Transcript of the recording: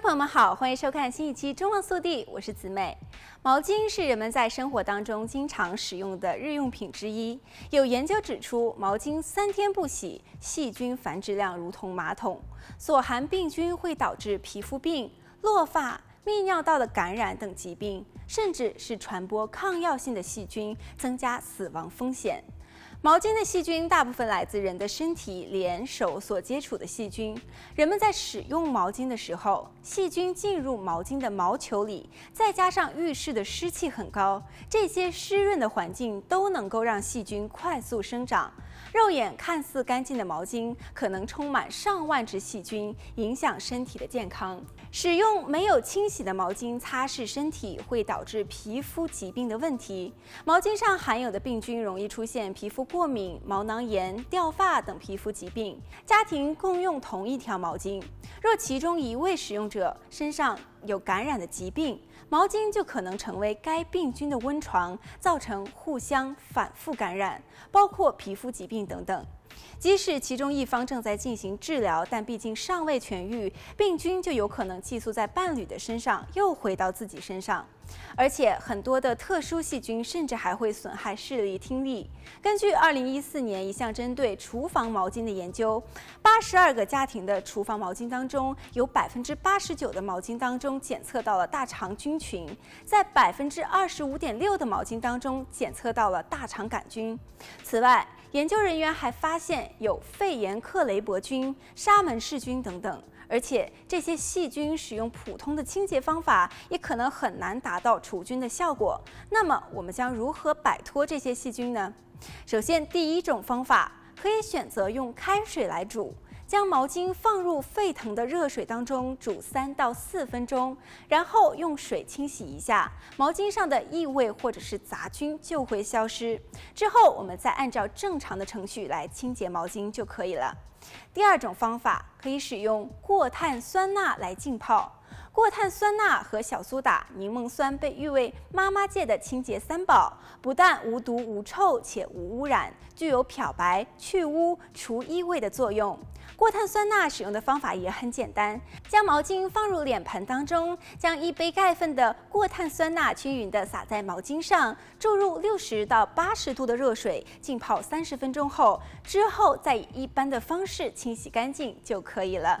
朋友们好，欢迎收看新一期《中望速递》，我是子美。毛巾是人们在生活当中经常使用的日用品之一。有研究指出，毛巾三天不洗，细菌繁殖量如同马桶，所含病菌会导致皮肤病、落发、泌尿道的感染等疾病，甚至是传播抗药性的细菌，增加死亡风险。毛巾的细菌大部分来自人的身体、脸、手所接触的细菌。人们在使用毛巾的时候，细菌进入毛巾的毛球里，再加上浴室的湿气很高，这些湿润的环境都能够让细菌快速生长。肉眼看似干净的毛巾，可能充满上万只细菌，影响身体的健康。使用没有清洗的毛巾擦拭身体，会导致皮肤疾病的问题。毛巾上含有的病菌容易出现皮肤过敏、毛囊炎、掉发等皮肤疾病。家庭共用同一条毛巾，若其中一位使用者身上有感染的疾病，毛巾就可能成为该病菌的温床，造成互相反复感染，包括皮肤疾病等等。即使其中一方正在进行治疗，但毕竟尚未痊愈，病菌就有可能寄宿在伴侣的身上，又回到自己身上。而且很多的特殊细菌甚至还会损害视力、听力。根据2014年一项针对厨房毛巾的研究，82个家庭的厨房毛巾当中，有89%的毛巾当中检测到了大肠菌群，在25.6%的毛巾当中检测到了大肠杆菌。此外，研究人员还发发现有肺炎克雷伯菌、沙门氏菌等等，而且这些细菌使用普通的清洁方法也可能很难达到除菌的效果。那么，我们将如何摆脱这些细菌呢？首先，第一种方法可以选择用开水来煮。将毛巾放入沸腾的热水当中煮三到四分钟，然后用水清洗一下，毛巾上的异味或者是杂菌就会消失。之后我们再按照正常的程序来清洁毛巾就可以了。第二种方法可以使用过碳酸钠来浸泡。过碳酸钠和小苏打、柠檬酸被誉为妈妈界的清洁三宝，不但无毒无臭且无污染，具有漂白、去污、除异味的作用。过碳酸钠使用的方法也很简单，将毛巾放入脸盆当中，将一杯盖份的过碳酸钠均匀地撒在毛巾上，注入六十到八十度的热水浸泡三十分钟后，之后再以一般的方式清洗干净就可以了。